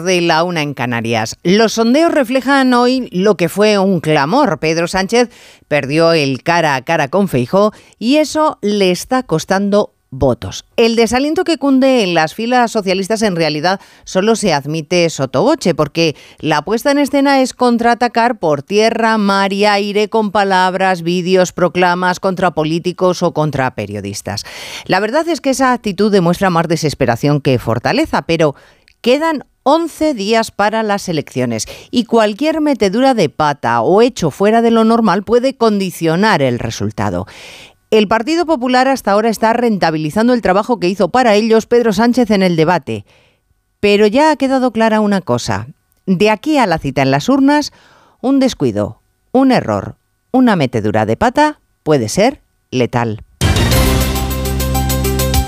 de la una en Canarias. Los sondeos reflejan hoy lo que fue un clamor. Pedro Sánchez perdió el cara a cara con Feijó y eso le está costando votos. El desaliento que cunde en las filas socialistas en realidad solo se admite sotoboche, porque la puesta en escena es contraatacar por tierra, mar y aire con palabras, vídeos, proclamas contra políticos o contra periodistas. La verdad es que esa actitud demuestra más desesperación que fortaleza, pero quedan 11 días para las elecciones y cualquier metedura de pata o hecho fuera de lo normal puede condicionar el resultado. El Partido Popular hasta ahora está rentabilizando el trabajo que hizo para ellos Pedro Sánchez en el debate. Pero ya ha quedado clara una cosa. De aquí a la cita en las urnas, un descuido, un error, una metedura de pata puede ser letal.